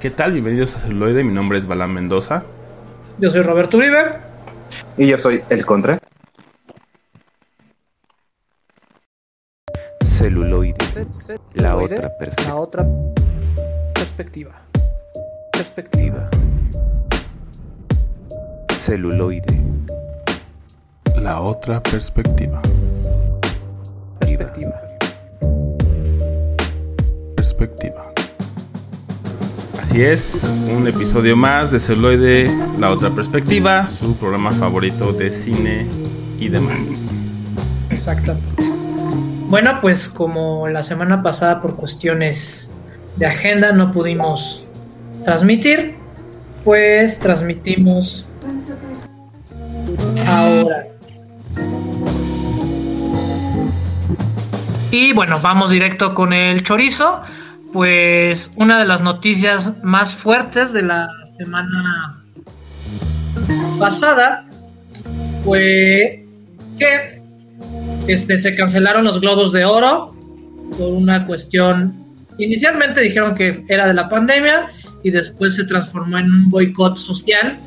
¿Qué tal? Bienvenidos a Celuloide. Mi nombre es Balán Mendoza. Yo soy Roberto Uribe. Y yo soy El Contra. Celuloide. La otra perspectiva. La otra perspectiva. Perspectiva. Celuloide. La otra perspectiva. Perspectiva. Perspectiva. Así es, un episodio más de Celuloide, La otra perspectiva, su programa favorito de cine y demás. Exactamente. Bueno, pues como la semana pasada por cuestiones de agenda no pudimos transmitir, pues transmitimos ahora. Y bueno, vamos directo con el chorizo. Pues una de las noticias más fuertes de la semana pasada fue que este, se cancelaron los globos de oro por una cuestión. Inicialmente dijeron que era de la pandemia y después se transformó en un boicot social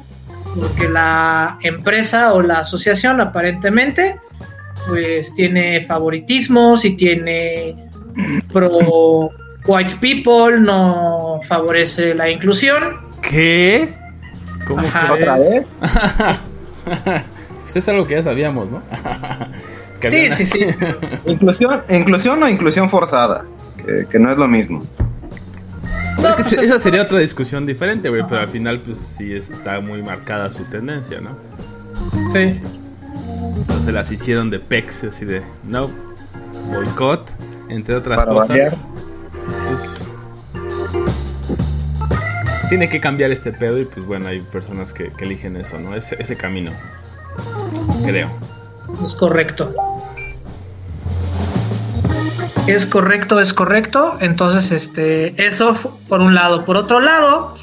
porque la empresa o la asociación aparentemente pues tiene favoritismos y tiene pro white people, no favorece la inclusión. ¿Qué? ¿Cómo Ajá. ¿Otra vez? Pues es algo que ya sabíamos, ¿no? Que Sí, sí, sí. Inclusión, inclusión o inclusión forzada, que, que no es lo mismo. No, Es que pues esa sería otra discusión diferente, güey, pero al final pues sí está muy marcada su tendencia, ¿no? sí. Entonces se las hicieron de pex, así de, no, boicot, entre otras Para cosas. variar. Tiene que cambiar este pedo y pues bueno, hay personas que, que eligen eso, ¿no? Ese, ese camino. Creo. Es correcto. Es correcto, es correcto. Entonces, este, eso por un lado. Por otro lado,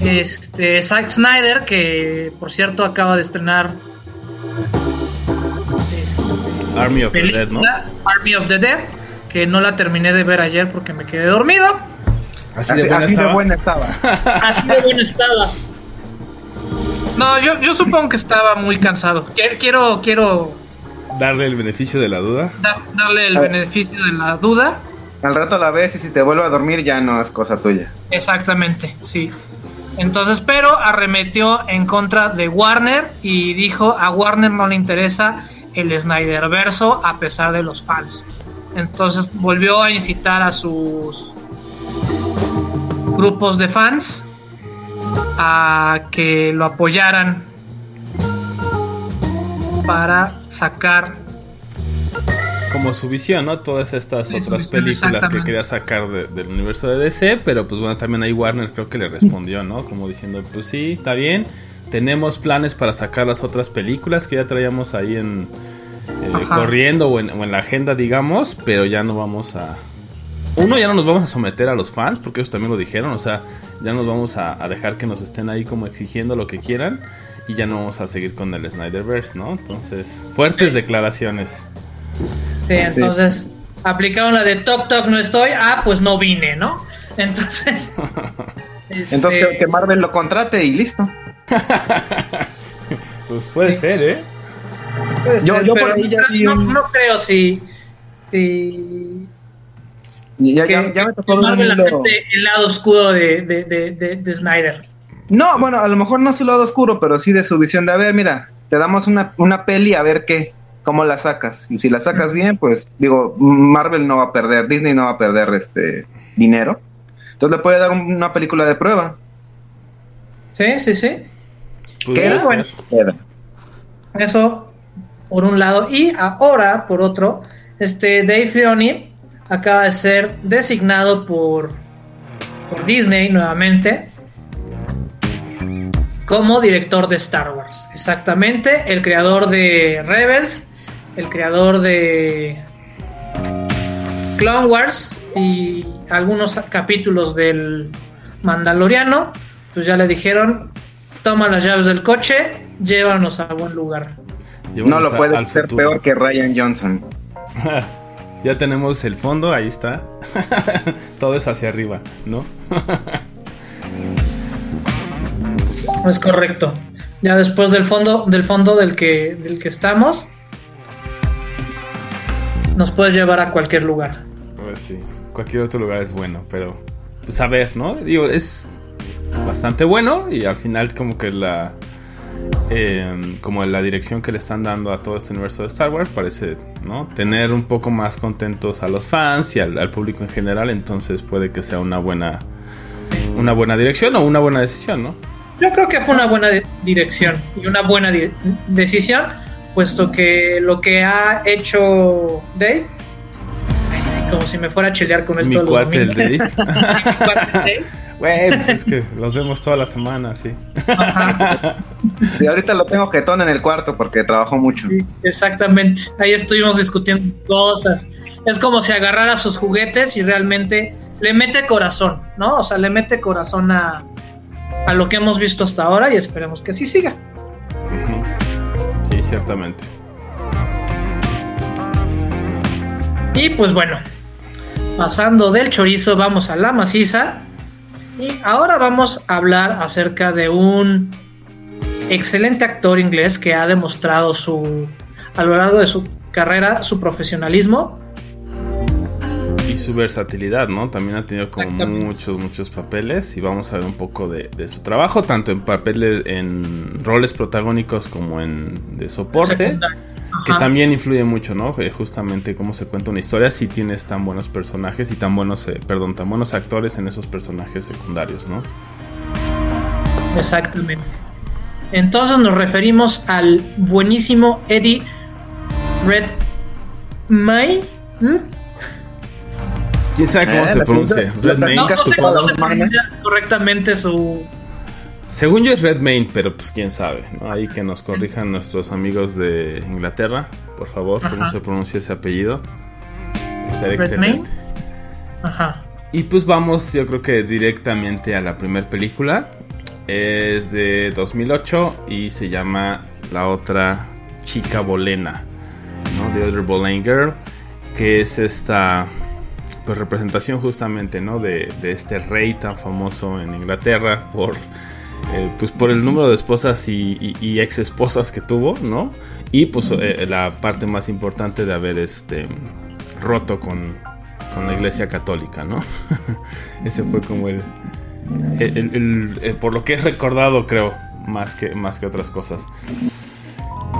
este, Zack Snyder, que por cierto acaba de estrenar este, Army of the Dead, ¿no? Army of the Dead, que no la terminé de ver ayer porque me quedé dormido. Así Así, así de buena estaba. Así de bueno estaba. No, yo, yo supongo que estaba muy cansado. Quiero, quiero, Darle el beneficio de la duda. da- darle el beneficio de la duda. Al rato la ves y si te vuelve a dormir ya no es cosa tuya. Exactamente, sí. Entonces, pero arremetió en contra de Warner y dijo a Warner no le interesa el Snyder verso a pesar de los fans. Entonces volvió a incitar a sus grupos de fans a que lo apoyaran para sacar Como su visión, ¿no? Todas estas Sí, otras películas que quería sacar de- del universo de DC, pero pues bueno, también ahí Warner creo que le respondió, ¿no? Como diciendo, pues sí, está bien, tenemos planes para sacar las otras películas que ya traíamos ahí en eh, corriendo o en, o en la agenda, digamos, pero ya no vamos a... Uno, ya no nos vamos a someter a los fans, porque ellos también lo dijeron, o sea, ya nos vamos a, a dejar que nos estén ahí como exigiendo lo que quieran y ya no vamos a seguir con el Snyderverse, ¿no? Entonces, fuertes declaraciones. Sí, entonces aplicaron la de toc toc no estoy, ah, pues no vine, ¿no? Entonces, este, Entonces que, que Marvel lo contrate y listo. Pues puede Sí. ser, ¿eh? puede yo- ser, yo por ahí ya no, vi no- un- no creo si, si Ya, que, ya, ya me tocó Marvel acepte el lado oscuro de, de, de, de- de Snyder. No, bueno, a lo mejor no su lado oscuro, pero sí de su visión de, a ver, mira, te damos una, una peli a ver qué, cómo la sacas. Y si la sacas bien, pues digo, Marvel no va a perder, Disney no va a perder este dinero. Entonces le puede dar un- una película de prueba. Sí, sí, sí. Pudiera ¿Qué? Bueno. Eso por un lado. Y ahora, por otro, este Dave Filoni acaba de ser designado por, por Disney nuevamente como director de Star Wars. Exactamente, el creador de Rebels, el creador de Clone Wars y algunos capítulos del Mandaloriano, pues ya le dijeron, toma las llaves del coche, llévanos a buen lugar. No lo puede ser futuro. peor que Ryan Johnson. ya tenemos el fondo, ahí está. Todo es hacia arriba, ¿no? Es correcto. Ya después del fondo, del fondo del que, del que estamos, nos puedes llevar a cualquier lugar. Pues sí, cualquier otro lugar es bueno, pero pues a ver, ¿no? Digo, es bastante bueno y al final como que la eh, como la dirección que le están dando a todo este universo de Star Wars parece, ¿no? Tener un poco más contentos a los fans y al, al público en general, entonces puede que sea una buena una buena dirección o una buena decisión, ¿no? Yo creo que fue una buena dirección y una buena decisión, puesto que lo que ha hecho Dave, ay, sí, como si me fuera a chilear con él Mi todos los cuate el domingos. Dave. Mi cuate Dave. Güey, pues es que los vemos toda la semana, sí. Ajá, Y ahorita lo tengo jetón en el cuarto porque trabajó mucho. sí, exactamente. Ahí estuvimos discutiendo cosas. Es como si agarrara sus juguetes y realmente le mete corazón, ¿no? O sea, le mete corazón a, a lo que hemos visto hasta ahora y esperemos que así siga. Sí, ciertamente. Y pues bueno, pasando del chorizo vamos a la maciza. Y ahora vamos a hablar acerca de un excelente actor inglés que ha demostrado su a lo largo de su carrera su profesionalismo. Y su versatilidad, ¿no? También ha tenido como muchos, muchos papeles y vamos a ver un poco de, de su trabajo, tanto en papeles, en roles protagónicos como en de soporte, secundario. Que también influye mucho, ¿no? Eh, Justamente cómo se cuenta una historia si tienes tan buenos personajes y tan buenos, eh, perdón, tan buenos actores en esos personajes secundarios, ¿no? Exactamente. Entonces nos referimos al buenísimo Eddie Redmayne. ¿Mm? ¿Quién sabe cómo Eh, se pronuncia? pregunta- la Redmayne. No, no sé cómo se pronuncia correctamente su, Según yo es Redmayne, pero pues quién sabe, ¿no? Ahí que nos corrijan nuestros amigos de Inglaterra, por favor, cómo Ajá. se pronuncia ese apellido. Estaría excelente. Ajá. Y pues vamos, yo creo que directamente a la primera película. Es de 2008 y se llama La otra chica bolena, ¿no? The Other Boleyn Girl, que es esta pues representación justamente, ¿no? De, de este rey tan famoso en Inglaterra por eh, pues por el número de esposas y, y- y ex esposas que tuvo, ¿no? Y pues eh, la parte más importante de haber este roto con, con la iglesia católica, ¿no? Ese fue como el, el- el- el- el- por lo que he recordado, creo, más que, más que otras cosas.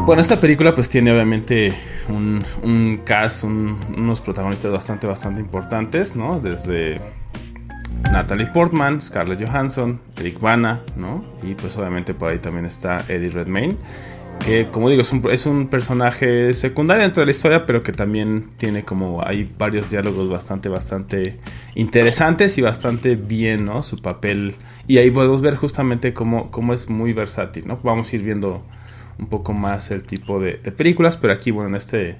Bueno, esta película pues tiene obviamente un, un cast, un- unos protagonistas bastante, bastante importantes, ¿no? Desde Natalie Portman, Scarlett Johansson, Eric Bana, ¿no? Y pues obviamente por ahí también está Eddie Redmayne, que como digo es un, es un personaje secundario dentro de la historia, pero que también tiene como hay varios diálogos bastante, bastante interesantes y bastante bien, ¿no? Su papel. Y ahí podemos ver justamente cómo, cómo es muy versátil, ¿no? Vamos a ir viendo un poco más el tipo de, de películas, pero aquí, bueno, en este...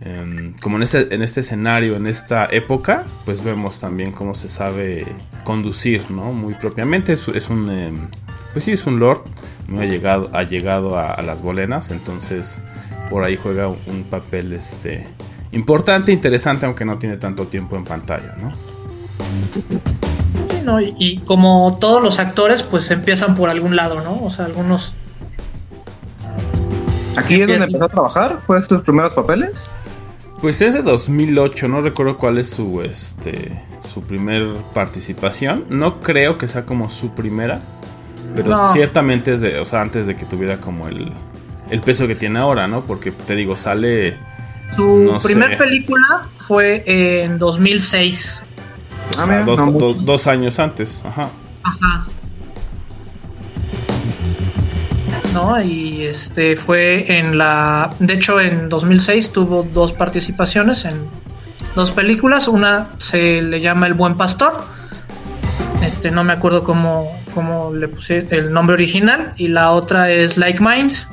em, como en este, en este escenario, en esta época, pues vemos también cómo se sabe conducir, ¿no? Muy propiamente. Es, es un, em, pues sí, es un lord, no ha llegado, ha llegado a, a las bolenas, entonces por ahí juega un, un papel, este, importante, interesante, aunque no tiene tanto tiempo en pantalla, ¿no? Sí, ¿no? Y, y como todos los actores, pues empiezan por algún lado, ¿no? O sea, algunos. Aquí es donde empezó a trabajar, fue sus primeros papeles. Pues es de 2008, no recuerdo cuál es su, este, su primer participación. No creo que sea como su primera, pero No. ciertamente es de, o sea, antes de que tuviera como el, el peso que tiene ahora, ¿no? Porque te digo, sale, Su No sé. primer película fue en 2006. o Ah, sea, dos, no do- mucho. dos años antes, ajá. Ajá. ¿No? Y este fue en la. De hecho, en 2006 tuvo dos participaciones en dos películas. Una se le llama El Buen Pastor. Este, no me acuerdo cómo, cómo le puse el nombre original. Y la otra es Like Minds.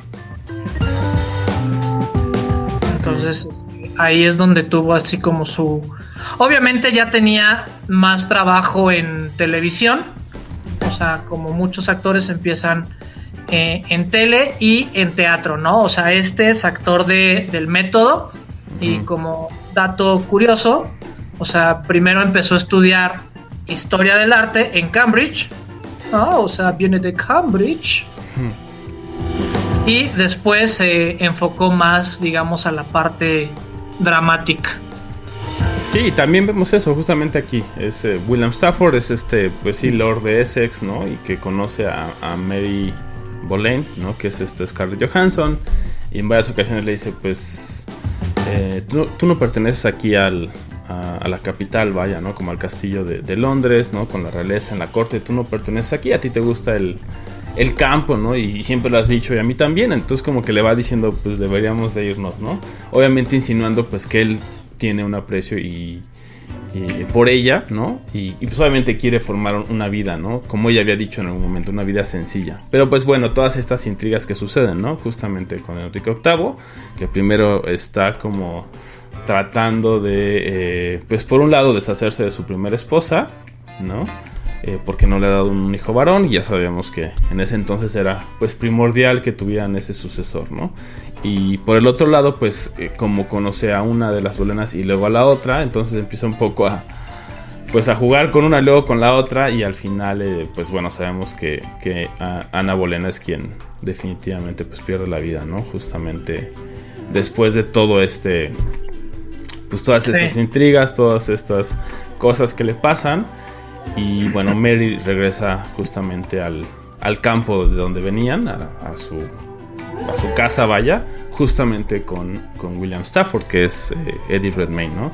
Entonces, ahí es donde tuvo así como su. Obviamente ya tenía más trabajo en televisión. O sea, como muchos actores empiezan eh, en tele y en teatro, ¿no? O sea, este es actor de, del método. Y como dato curioso, o sea, primero empezó a estudiar historia del arte en Cambridge Ah, o sea, viene de Cambridge. Y después se enfocó más, digamos, a la parte dramática. Sí, también vemos eso justamente aquí. Es eh, William Stafford, es este, pues sí, Lord de Essex, ¿no? Y que conoce a, a Mary Boleyn, ¿no? Que es este Scarlett Johansson. Y en varias ocasiones le dice, pues, eh, tú, no perteneces aquí al, a, la capital, vaya, ¿no? Como al castillo de, Londres, ¿no? Con la realeza en la corte, tú no perteneces aquí, a ti te gusta el, el campo, ¿no? Y, siempre lo has dicho y a mí también, entonces como que le va diciendo, pues deberíamos de irnos, ¿no? Obviamente insinuando pues que él tiene un aprecio y, y por ella, ¿no? Y, y, pues obviamente quiere formar una vida, ¿no? Como ella había dicho en algún momento, una vida sencilla. Pero pues bueno, todas estas intrigas que suceden, ¿no? Justamente con Enrique VIII, que primero está como tratando de, eh, pues por un lado, deshacerse de su primera esposa, ¿no? Eh, porque no le ha dado un hijo varón y ya sabíamos que en ese entonces era pues primordial que tuvieran ese sucesor, ¿no? Y por el otro lado, pues eh, como conoce a una de las bolenas y luego a la otra, entonces empieza un poco a pues a jugar con una luego con la otra y al final eh, pues bueno sabemos que, que Ana Bolena es quien definitivamente pues pierde la vida, ¿no? Justamente después de todo este pues todas estas intrigas, todas estas cosas que le pasan. Y bueno, Mary regresa justamente al, al campo de donde venían, a, a, su, a su casa, vaya, justamente con, con William Stafford, que es eh, Eddie Redmayne, ¿no?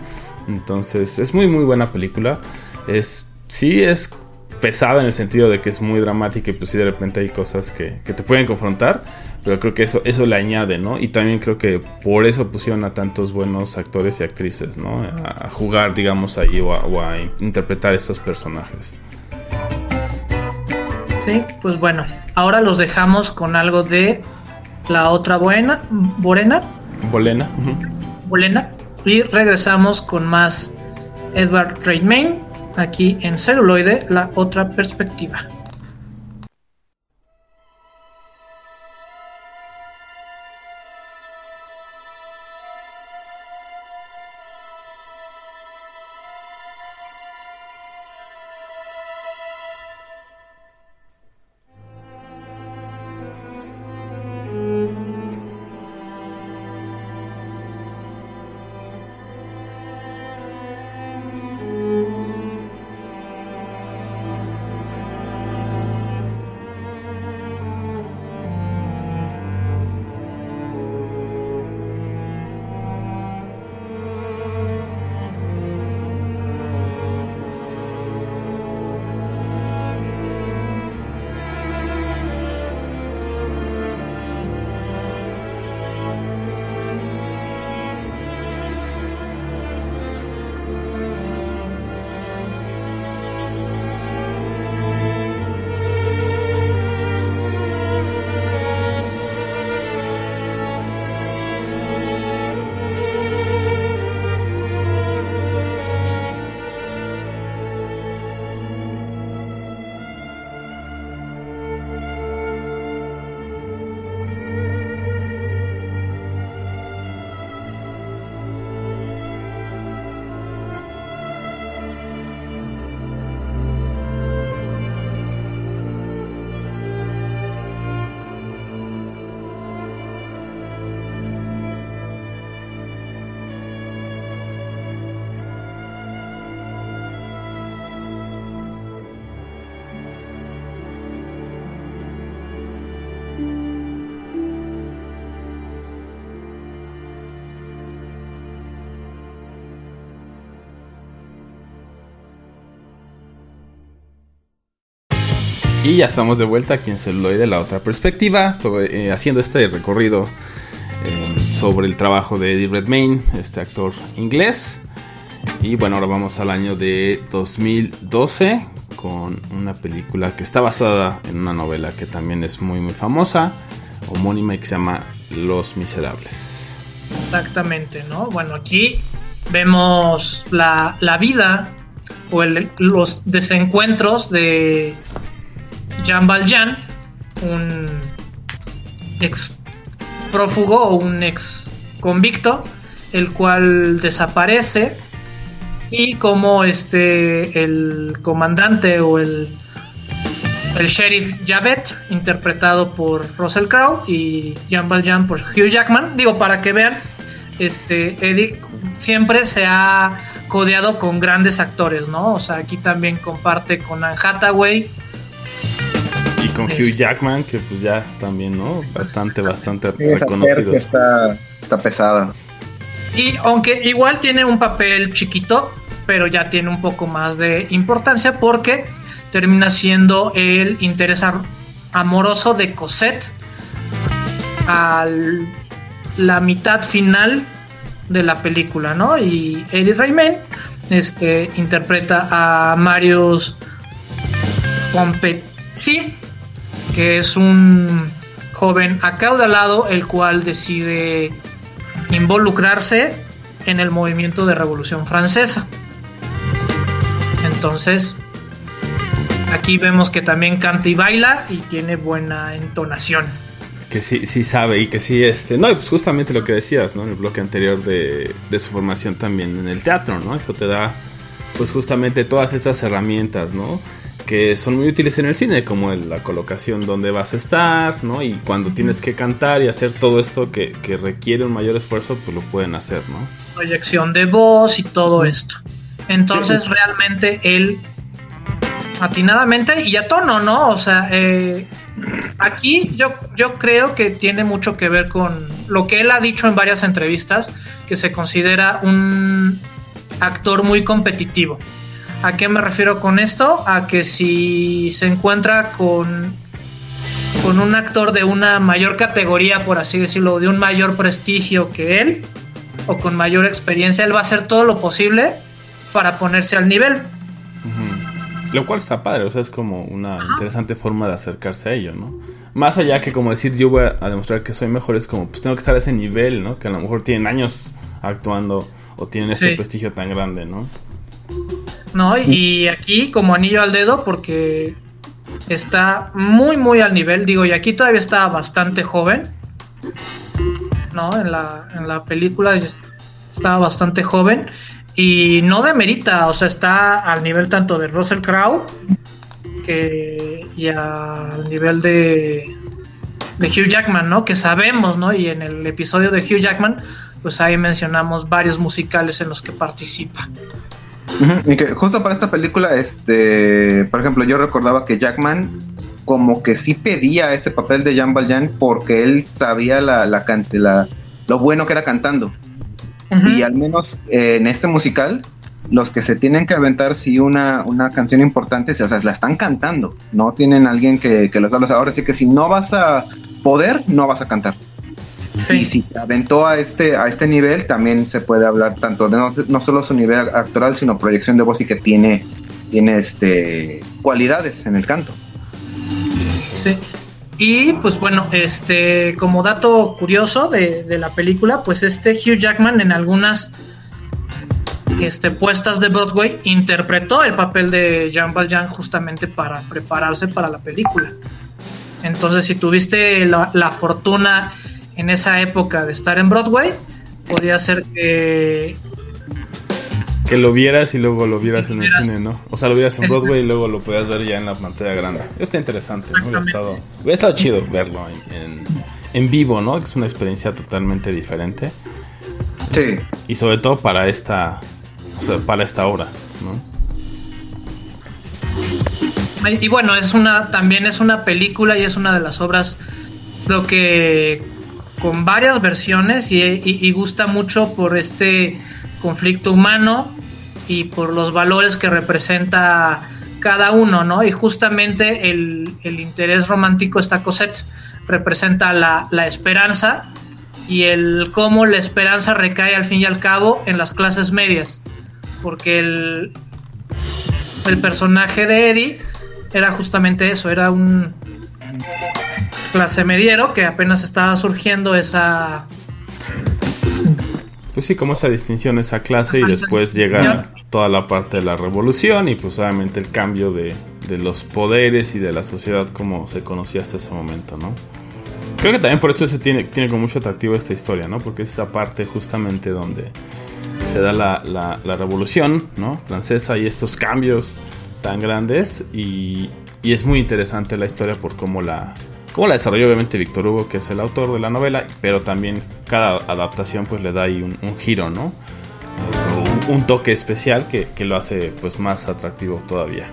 Entonces, es muy, muy buena película. Es, sí, es pesada en el sentido de que es muy dramática y pues sí de repente hay cosas que, que, te pueden confrontar, pero creo que eso, eso le añade, ¿no? Y también creo que por eso pusieron a tantos buenos actores y actrices, ¿no? A, a jugar, digamos, ahí o a, o a, interpretar estos personajes. Sí, pues bueno, ahora los dejamos con algo de la otra buena, Borena. Bolena. Uh -huh. Bolena. Y regresamos con más Edward Redmayne aquí en celuloide la otra perspectiva. Y ya estamos de vuelta aquí en Celuloide, la otra perspectiva, eh, haciendo este recorrido eh, sobre el trabajo de Eddie Redmayne, este actor inglés. Y bueno, ahora vamos al año de 2012 con una película que está basada en una novela que también es muy muy famosa, homónima y que se llama Los Miserables. Exactamente, ¿no? Bueno, aquí vemos la, la vida o los desencuentros de Jean Valjean, un ex prófugo o un ex convicto, el cual desaparece y como este el comandante o el el sheriff Javette, interpretado por Russell Crowe, y Jean Valjean por Hugh Jackman. Digo, para que vean, este Eddie siempre se ha codeado con grandes actores, ¿no? O sea, aquí también comparte con Anne Hathaway. Con Es- Hugh Jackman, que pues ya también, ¿no? Bastante, bastante Sí, esa tercia está, está pesada. Y aunque igual tiene un papel chiquito, pero ya tiene un poco más de importancia porque termina siendo el interés amoroso de Cosette a la mitad final de la película, ¿no? Y Eddie Redmayne este, interpreta a Marius Pompezi, que es un joven acaudalado, el cual decide involucrarse en el movimiento de Revolución Francesa. Entonces, aquí vemos que también canta y baila y tiene buena entonación. Que sí, sí sabe y que sí, este... No, pues justamente lo que decías, ¿no? En el bloque anterior de, de su formación también en el teatro, ¿no? Eso te da, pues justamente todas estas herramientas, ¿no? Que son muy útiles en el cine, como la colocación donde vas a estar, ¿no? Y cuando tienes que cantar y hacer todo esto que, que requiere un mayor esfuerzo, pues lo pueden hacer, ¿no? Proyección de voz y todo esto. Entonces, realmente él atinadamente y a tono, ¿no? O sea, eh, aquí yo, yo creo que tiene mucho que ver con lo que él ha dicho en varias entrevistas, que se considera un actor muy competitivo. ¿A qué me refiero con esto? A que si se encuentra con, con un actor de una mayor categoría, por así decirlo, de un mayor prestigio que él, o con mayor experiencia, él va a hacer todo lo posible para ponerse al nivel. Lo cual está padre, o sea, es como una interesante forma de acercarse a ello, ¿no? Más allá que como decir yo voy a, a demostrar que soy mejor, es como pues tengo que estar a ese nivel, ¿no? Que a lo mejor tienen años actuando o tienen este Sí. prestigio tan grande, ¿no? ¿No? Y aquí como anillo al dedo porque está muy muy al nivel, digo, y aquí todavía está bastante joven, ¿no? En la, en la película está bastante joven y no demerita, o sea, está al nivel tanto de Russell Crowe que y al nivel de de Hugh Jackman, ¿no? Que sabemos, ¿no? Y en el episodio de Hugh Jackman, pues ahí mencionamos varios musicales en los que participa. Y que justo para esta película, este, por ejemplo, yo recordaba que Jackman como que sí pedía este papel de Jean Valjean porque él sabía la, la, cante- la- lo bueno que era cantando. Y al menos eh, en este musical, los que se tienen que aventar sí una, una canción importante, o sea, la están cantando, no tienen alguien que, que los habla. Ahora sí que si no vas a poder, no vas a cantar. Sí. Y si se aventó a este, a este nivel, también se puede hablar tanto de no, no solo su nivel actoral, sino proyección de voz y que tiene, tiene este, cualidades en el canto. Sí. Y pues bueno, este, como dato curioso de, de la película, pues este Hugh Jackman en algunas este, puestas de Broadway interpretó el papel de Jean Valjean justamente para prepararse para la película. Entonces, si tuviste la, la fortuna en esa época de estar en Broadway, podía ser que Que lo vieras y luego lo vieras en el Vieras. cine, ¿no? O sea, lo vieras en Exacto. Broadway y luego lo podías ver ya en la pantalla grande. Está interesante, ¿no? Hubiera estado, hubiera estado chido verlo en, en- en vivo, ¿no? Que es una experiencia totalmente diferente. Sí. Y sobre todo para esta, o sea, para esta obra, ¿no? Y bueno, es una, también es una película y es una de las obras, creo que con varias versiones y, gusta mucho por este conflicto humano y por los valores que representa cada uno, ¿no? Y justamente el, interés romántico, esta Cosette, representa la, la esperanza y el cómo la esperanza recae al fin y al cabo en las clases medias, porque el, el personaje de Eddie era justamente eso, era un clase mediero que apenas estaba surgiendo esa Pues sí, como esa distinción, esa clase y después llega toda la parte de la revolución y pues obviamente el cambio de, de los poderes y de la sociedad como se conocía hasta ese momento, ¿no? Creo que también por eso se tiene, tiene con mucho atractivo esta historia, ¿no? Porque es esa parte justamente donde se da la, la- la revolución, ¿no? Francesa y estos cambios tan grandes y, y es muy interesante la historia por cómo la, cómo la desarrolló obviamente Víctor Hugo, que es el autor de la novela, pero también cada adaptación pues le da ahí un, un giro, ¿no? Un, un toque especial que, que lo hace pues más atractivo todavía.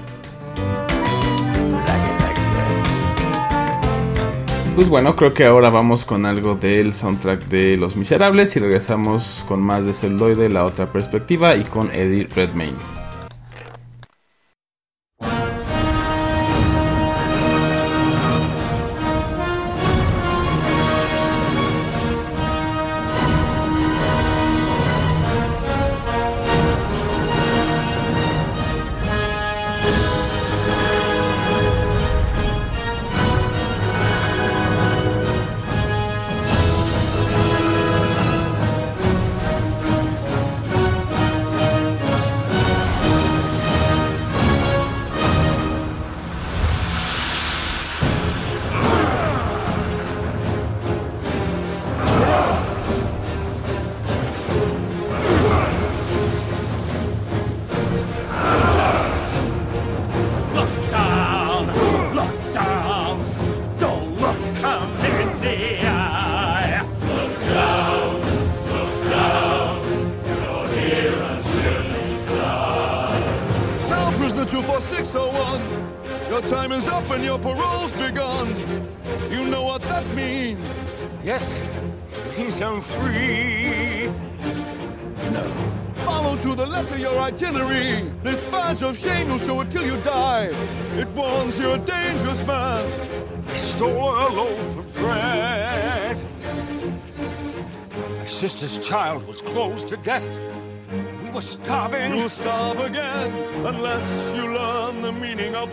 Pues bueno, creo que ahora vamos con algo del soundtrack de Los Miserables y regresamos con más de Celoide, la otra perspectiva, y con Eddie Redmayne.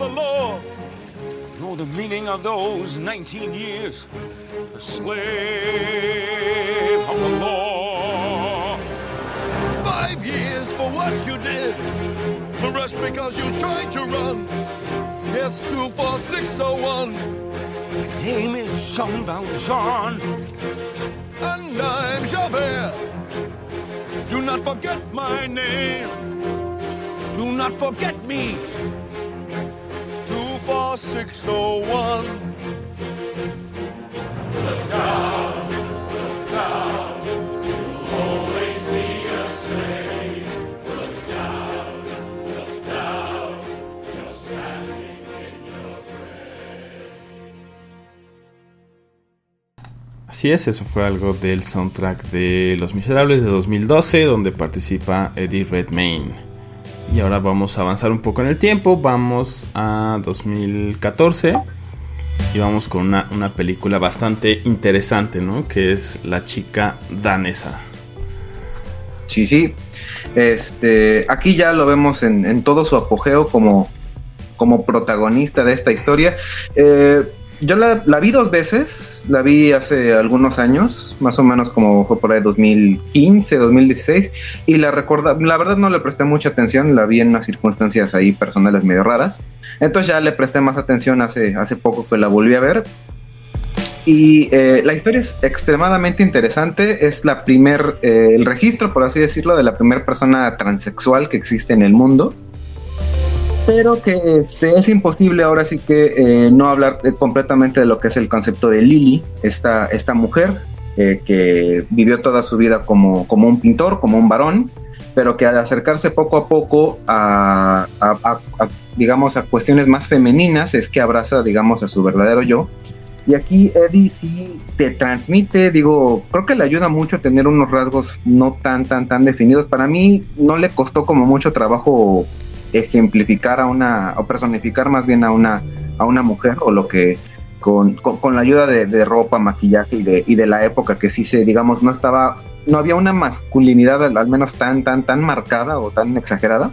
Of the law. know the meaning of those 19 years. A slave of the law. Five years for what you did. The rest because you tried to run. Yes, 24601. My name is Jean Valjean. And I'm Javert. Do not forget my name. Do not forget me. 24601. Así es, eso fue algo del soundtrack de Los Miserables de 2012, donde participa Eddie Redmayne. Y ahora vamos a avanzar un poco en el tiempo, vamos a 2014 y vamos con una, una película bastante interesante, ¿no? Que es La chica danesa. Sí, sí. Este, aquí ya lo vemos en, en todo su apogeo como, como protagonista de esta historia. Eh, yo la, vi dos veces, la vi hace algunos años, más o menos como fue por ahí 2015, 2016, y la recuerda, la verdad no le presté mucha atención, la vi en unas circunstancias ahí personales medio raras, entonces ya le presté más atención hace, hace poco que la volví a ver, y eh, la historia es extremadamente interesante. Es la primer, eh, el registro, por así decirlo, de la primera persona transexual que existe en el mundo. Pero que este, es imposible ahora sí que eh, no hablar completamente de lo que es el concepto de Lily, esta, esta mujer eh, que vivió toda su vida como, como un pintor, como un varón, pero que al acercarse poco a poco a, a- a- a, digamos, a cuestiones más femeninas es que abraza, digamos, a su verdadero yo. Y aquí Eddie sí te transmite, digo, creo que le ayuda mucho tener unos rasgos no tan, tan, tan definidos. Para mí no le costó como mucho trabajo ejemplificar a una, o personificar más bien a una, a una mujer, o lo que con, con, la ayuda de, de ropa, maquillaje y de, y de la época que sí se, digamos, no estaba, no había una masculinidad al, al menos tan, tan, tan marcada o tan exagerada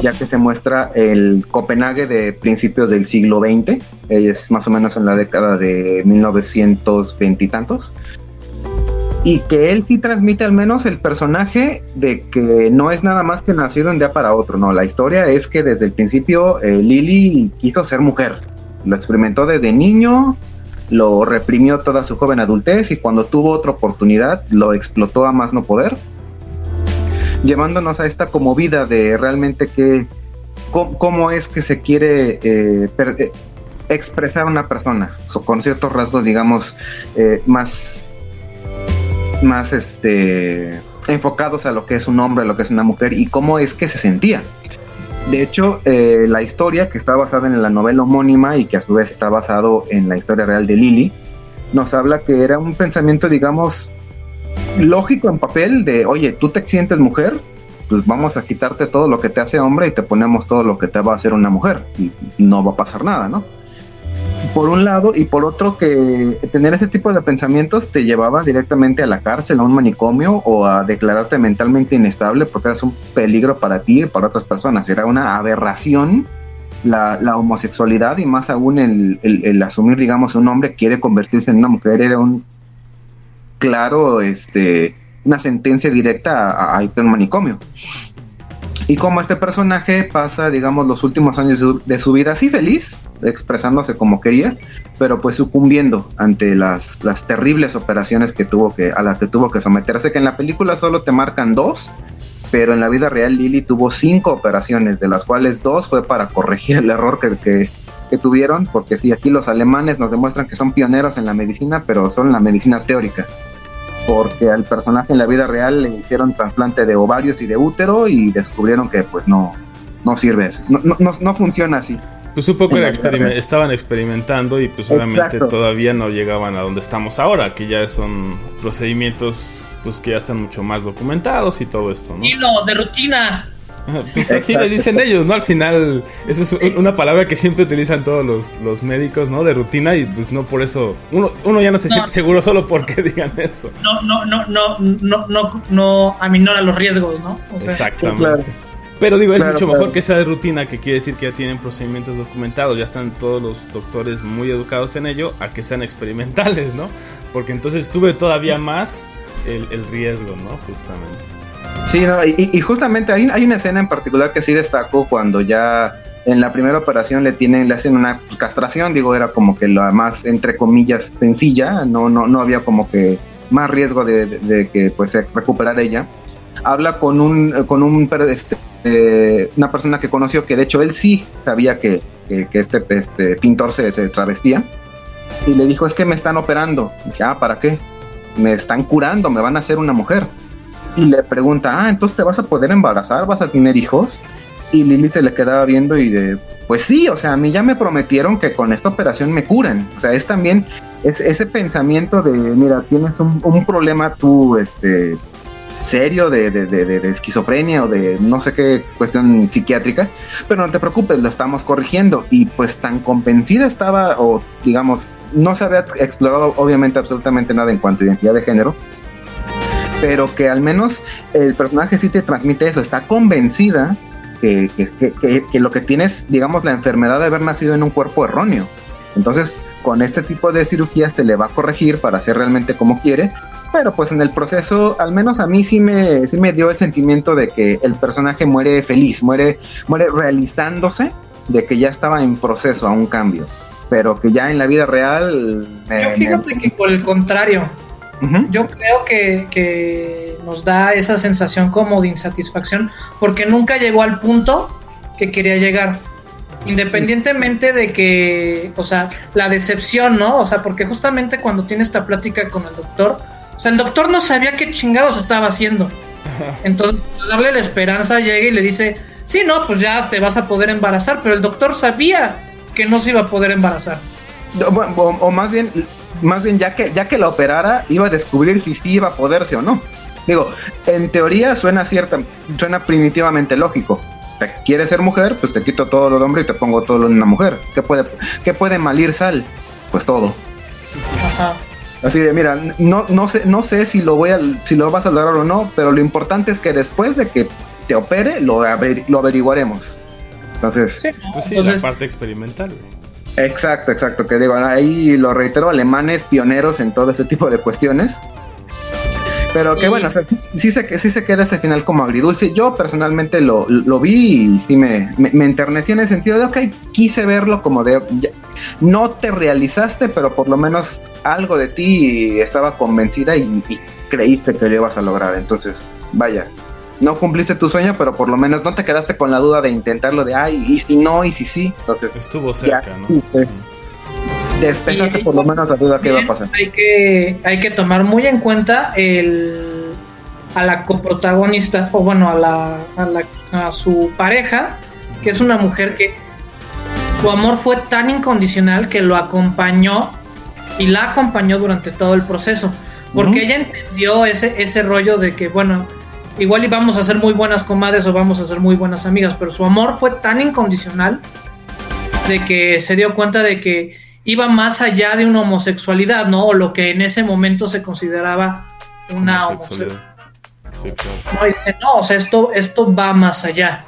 ya que se muestra el Copenhague de principios del siglo XX, es más o menos en la década de 1920 y tantos, y que él sí transmite al menos el personaje de que no es nada más que nacido un día para otro, no, la historia es que desde el principio eh, Lily quiso ser mujer, lo experimentó desde niño, lo reprimió toda su joven adultez y cuando tuvo otra oportunidad lo explotó a más no poder llevándonos a esta como vida de realmente que cómo, cómo es que se quiere eh, expresar una persona, so, con ciertos rasgos, digamos, eh, más, más este, enfocados a lo que es un hombre, a lo que es una mujer y cómo es que se sentía. De hecho, eh, la historia que está basada en la novela homónima y que a su vez está basado en la historia real de Lily, nos habla que era un pensamiento, digamos, lógico en papel de, oye, tú te sientes mujer, pues vamos a quitarte todo lo que te hace hombre y te ponemos todo lo que te va a hacer una mujer y no va a pasar nada, ¿no? Por un lado y por otro que tener ese tipo de pensamientos te llevaba directamente a la cárcel, a un manicomio o a declararte mentalmente inestable porque eras un peligro para ti y para otras personas. Era una aberración la, la homosexualidad y más aún el, el- asumir, digamos, un hombre quiere convertirse en una mujer era un claro, este, una sentencia directa a, a irte a un manicomio. Y como este personaje pasa, digamos, los últimos años de su, vida así feliz, expresándose como quería, pero pues sucumbiendo ante las, las terribles operaciones que tuvo que, a las que tuvo que someterse, que en la película solo te marcan dos, pero en la vida real Lily tuvo cinco operaciones, de las cuales dos fue para corregir el error que, que, que tuvieron, porque sí, aquí los alemanes nos demuestran que son pioneros en la medicina, pero son la medicina teórica porque al personaje en la vida real le hicieron trasplante de ovarios y de útero y descubrieron que pues no, no sirve, eso. no, no, no, no funciona así. Pues un poco era estaban experimentando y pues obviamente Exacto. todavía no llegaban a donde estamos ahora, que ya son procedimientos pues que ya están mucho más documentados y todo esto, ¿no? Y no, de rutina. Pues así le dicen ellos, ¿no? Al final, eso es un- una palabra que siempre utilizan todos los, los médicos, ¿no? De rutina y pues no por eso, uno, uno ya no se No. siente seguro solo porque digan eso. No, no, no, no, no, no, no aminora los riesgos, ¿no? O sea, Exactamente. claro. Pero digo, es Claro, mucho claro. mejor que sea de rutina, que quiere decir que ya tienen procedimientos documentados, ya están todos los doctores muy educados en ello, a que sean experimentales, ¿no? Porque entonces sube todavía más el, el riesgo, ¿no? Justamente. Sí, no, y, y justamente hay, hay una escena en particular que sí destaco cuando ya en la primera operación le tienen, le hacen una pues, castración, digo, era como que la más, entre comillas, sencilla, no, no, no había como que más riesgo de, de- de que pues se recuperara ella. Habla con un, con un este, eh, una persona que conoció que de hecho él sí sabía que, que- que este, este pintor se, se travestía y le dijo es que me están operando. Dije, ah, ¿para qué? Me están curando, me van a hacer una mujer y le pregunta, ah, entonces te vas a poder embarazar, vas a tener hijos. Y Lily se le quedaba viendo y de, pues sí, o sea, a mí ya me prometieron que con esta operación me curan. O sea, es también es, ese pensamiento de, mira, tienes un, un problema tú, este, serio de, de, de- de- de esquizofrenia o de no sé qué cuestión psiquiátrica, pero no te preocupes, lo estamos corrigiendo. Y pues tan convencida estaba, o digamos, no se había explorado obviamente absolutamente nada en cuanto a identidad de género, pero que al menos el personaje sí te transmite eso, está convencida que, que, que- que- lo que tienes, digamos, la enfermedad de haber nacido en un cuerpo erróneo. Entonces, con este tipo de cirugías te le va a corregir para hacer realmente como quiere, pero pues en el proceso, al menos a mí sí me, sí me dio el sentimiento de que el personaje muere feliz, muere, muere realizándose de que ya estaba en proceso a un cambio, pero que ya en la vida real... yo me- fíjate que por el contrario, Yo creo que, que nos da esa sensación como de insatisfacción porque nunca llegó al punto que quería llegar. Independientemente de que, o sea, la decepción, ¿no? O sea, porque justamente cuando tiene esta plática con el doctor, o sea, el doctor no sabía qué chingados estaba haciendo. Entonces, darle la esperanza, llega y le dice, sí, no, pues ya te vas a poder embarazar, pero el doctor sabía que no se iba a poder embarazar. O, o- o más bien, más bien ya que ya que la operara, iba a descubrir si sí iba a poderse o no. Digo, en teoría suena cierta, suena primitivamente lógico. Te quieres ser mujer, pues te quito todo lo de hombre y te pongo todo lo de una mujer. ¿Qué puede, qué puede malir sal? Pues todo. Ajá. Así de, mira, no, no sé, no sé si lo voy a, si lo vas a lograr o no, pero lo importante es que después de que te opere, lo, averi- lo averiguaremos. Entonces, Sí. Pues sí, Entonces, la parte experimental. Exacto, exacto, que digo, ahí lo reitero, alemanes pioneros en todo ese tipo de cuestiones. Pero que Y- bueno, o sea, sí, sí se, sí se queda ese final como agridulce. Yo personalmente lo, lo vi y sí me, me, me enternecí en el sentido de, ok, quise verlo como de, ya- no te realizaste, pero por lo menos algo de ti estaba convencida y, y creíste que lo ibas a lograr. Entonces, vaya, no cumpliste tu sueño, pero por lo menos no te quedaste con la duda de intentarlo de, ay, y si no, y si sí. Entonces, Estuvo ya cerca, ¿no? despejaste por lo menos la duda que iba a pasar. Hay que, hay que tomar muy en cuenta el, a la coprotagonista, o bueno, a, la, a, la- a su pareja, que es una mujer que su amor fue tan incondicional que lo acompañó y la acompañó durante todo el proceso. Porque ella entendió ese, ese rollo de que, bueno, igual y vamos a ser muy buenas comadres o vamos a ser muy buenas amigas, pero su amor fue tan incondicional de que se dio cuenta de que iba más allá de una homosexualidad, ¿no? O lo que en ese momento se consideraba una homosexualidad. Sí, claro. No, dice, no, o sea, esto, esto va más allá.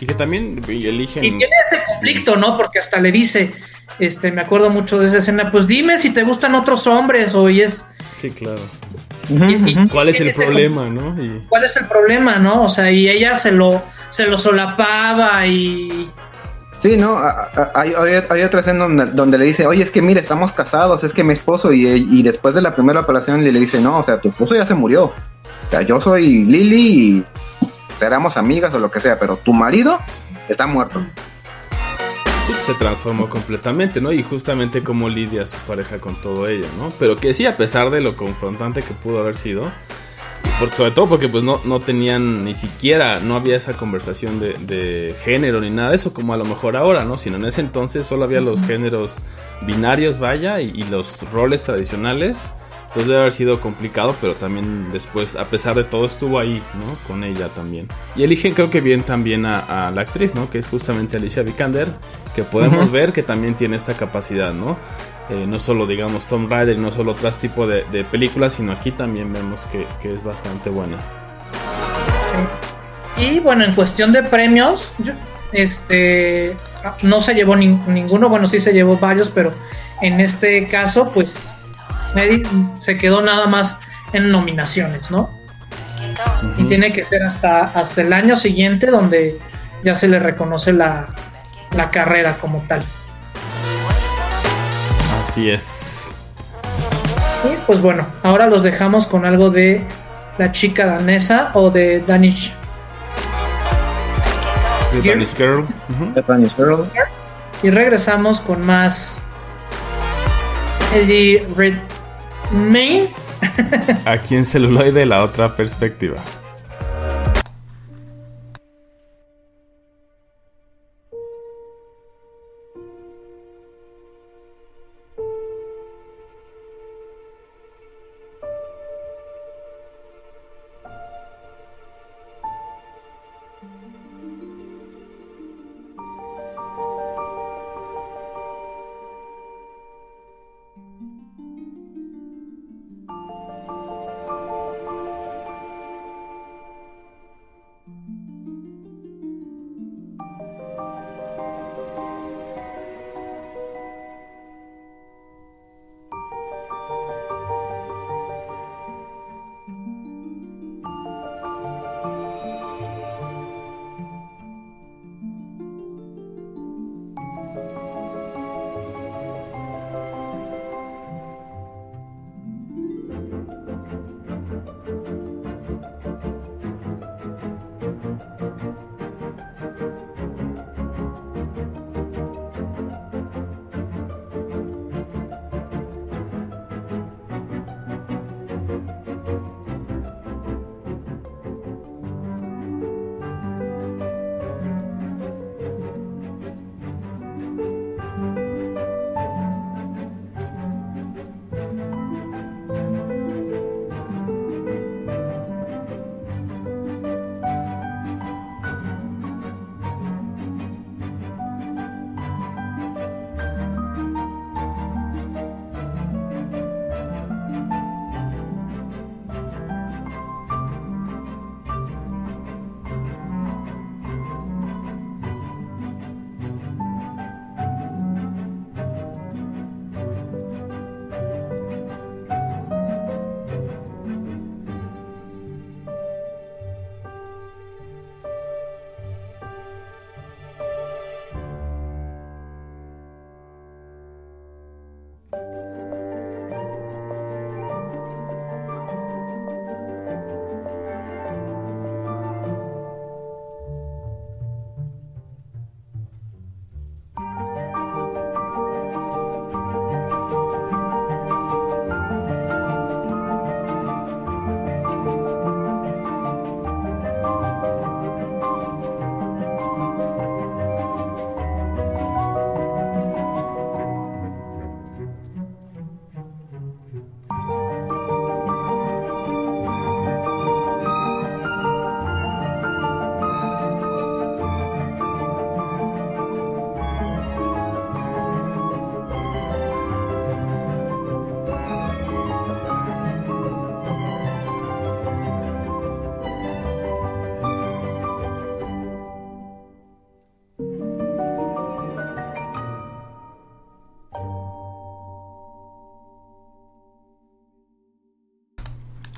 Y que también eligen. Y tiene ese conflicto, ¿no? Porque hasta le dice, este, me acuerdo mucho de esa escena, pues dime si te gustan otros hombres, o y es, Sí, claro. Y-. ¿Cuál es el problema, no? Y ¿cuál es el problema, no? O sea, y ella se lo, se lo solapaba y... Sí, no, hay, hay, hay otra escena donde, donde le dice, oye, es que mire, estamos casados, es que mi esposo, y, y después de la primera operación le, le dice, no, o sea, tu esposo ya se murió. O sea, yo soy Lily y seremos amigas o lo que sea, pero tu marido está muerto. Se transformó completamente, ¿no? Y justamente como lidia su pareja con todo ello, ¿no? Pero que sí, a pesar de lo confrontante que pudo haber sido, porque, sobre todo porque pues no, no tenían ni siquiera, no había esa conversación de, de género ni nada de eso, como a lo mejor ahora, ¿no? Sino en ese entonces solo había los géneros binarios, vaya, y, y los roles tradicionales. Entonces debe haber sido complicado, pero también después, a pesar de todo, estuvo ahí, ¿no? Con ella también. Y eligen, creo que bien también a, a la actriz, ¿no? Que es justamente Alicia Vikander, que podemos ver que también tiene esta capacidad, ¿no? Eh, no solo, digamos, Tom Raider, no solo otros tipos de, de películas, sino aquí también vemos que, que es bastante buena. Y bueno, en cuestión de premios, yo- este no se llevó nin- ninguno, bueno, sí se llevó varios, pero en este caso, pues se quedó nada más en nominaciones, ¿no? Y tiene que ser hasta, hasta el año siguiente donde ya se le reconoce la, la carrera como tal. Así es. Y pues bueno, ahora los dejamos con algo de la chica danesa o de Danish. The. Danish Girl. Y regresamos con más Eddie Redmayne. Aquí en celuloide la otra perspectiva.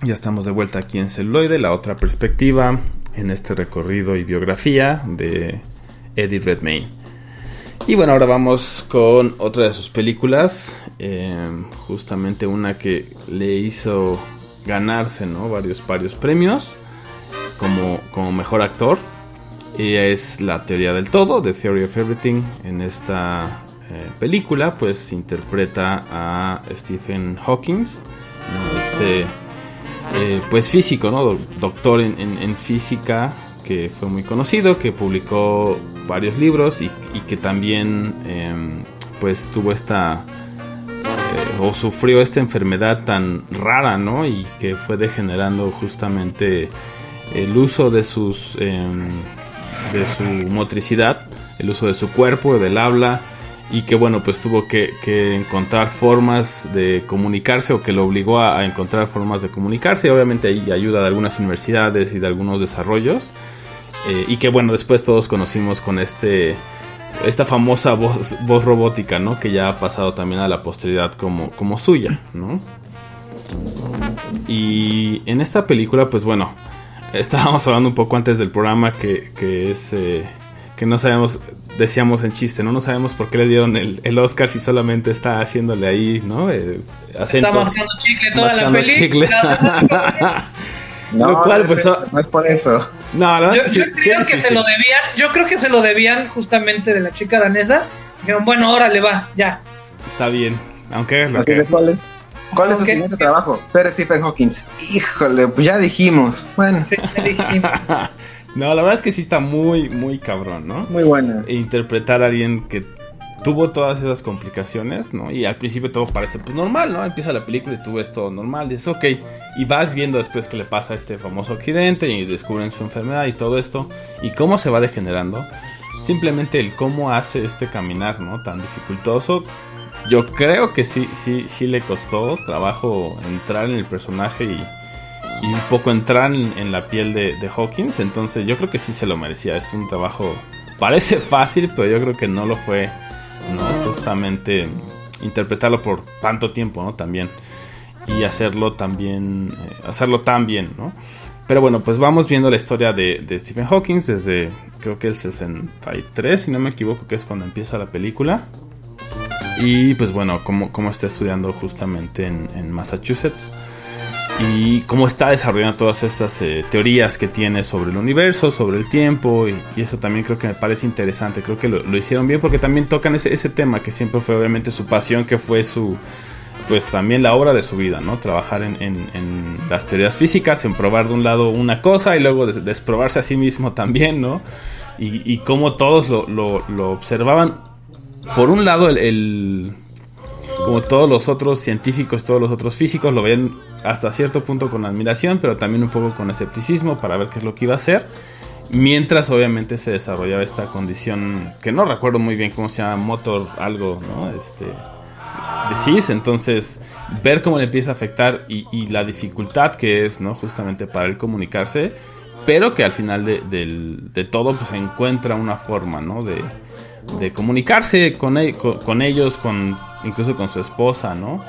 Ya estamos de vuelta aquí en Celuloide, la otra perspectiva en este recorrido y biografía de Eddie Redmayne. Y bueno, ahora vamos con otra de sus películas, eh, justamente una que le hizo ganarse ¿no? varios, varios premios como, como mejor actor. Ella es La Teoría del Todo, The Theory of Everything. En esta eh, película, pues interpreta a Stephen Hawking, este eh, pues físico, ¿no? Doctor en, física que fue muy conocido, que publicó varios libros y, y que también em, pues tuvo esta eh, o sufrió esta enfermedad tan rara, ¿no? Y que fue degenerando justamente el uso de sus em, de su motricidad, el uso de su cuerpo, del habla y que bueno pues tuvo que, que encontrar formas de comunicarse o que lo obligó a, encontrar formas de comunicarse. Y obviamente hay ayuda de algunas universidades y de algunos desarrollos. Eh, y que bueno después todos conocimos con este esta famosa voz, voz robótica no que ya ha pasado también a la posteridad como, como suya no y en esta película pues bueno estábamos hablando un poco antes del programa que, que es eh, que no sabemos decíamos en chiste, ¿no? No sabemos por qué le dieron el, el Oscar si solamente está haciéndole ahí, ¿no? Eh, Está acentos. mascando chicle toda la mascando chicle. película. No, Lo cual, no pues, es eso, no es por eso. No, la verdad Yo, es que yo sí- creo que se lo debían, yo creo que se lo debían justamente de la chica danesa. Dijeron, bueno, órale va, ya. Está bien, aunque es lo Así que... ¿cuál es? ¿Cuál es su siguiente trabajo? Ser Stephen Hawking. Híjole, pues ya dijimos. Bueno, Sí, ya dijimos. No, la verdad es que sí está muy, muy cabrón, ¿no? muy buena. E interpretar a alguien que tuvo todas esas complicaciones, ¿no? Y al principio todo parece pues normal, ¿no? Empieza la película y tú ves todo normal, dices, ok, y vas viendo después que le pasa este famoso accidente y descubren su enfermedad y todo esto, y cómo se va degenerando. Simplemente el cómo hace este caminar, ¿no? Tan dificultoso. Yo creo que sí, sí, sí le costó trabajo entrar en el personaje y, y un poco entrar en, la piel de, Hawkins. Entonces yo creo que sí se lo merecía. Es un trabajo, parece fácil, pero yo creo que no lo fue, ¿no? Justamente interpretarlo por tanto tiempo, ¿no? También. Y hacerlo también, eh, hacerlo tan bien, ¿no? Pero bueno, pues vamos viendo la historia de, Stephen Hawking desde creo que el 63, si no me equivoco, que es cuando empieza la película. Y pues bueno, cómo, cómo está estudiando justamente en, en Massachusetts. Y cómo está desarrollando todas estas eh, teorías que tiene sobre el universo, sobre el tiempo. Y, eso también creo que me parece interesante. Creo que lo, hicieron bien porque también tocan ese, tema que siempre fue obviamente su pasión, que fue su, pues también la obra de su vida, ¿no? Trabajar en, en- en las teorías físicas, en probar de un lado una cosa y luego des- desprobarse a sí mismo también, ¿no? Y, y cómo todos lo, lo- lo observaban. Por un lado, el- como todos los otros científicos, todos los otros físicos, lo ven hasta cierto punto con admiración, pero también un poco con escepticismo para ver qué es lo que iba a hacer. Mientras obviamente se desarrollaba esta condición que no recuerdo muy bien cómo se llama, motor algo, ¿no? Este, entonces ver cómo le empieza a afectar y, la dificultad que es, ¿no? Justamente para él comunicarse, pero que al final de, todo pues encuentra una forma, ¿no? De, de comunicarse con, e- con ellos, con incluso con su esposa, ¿no?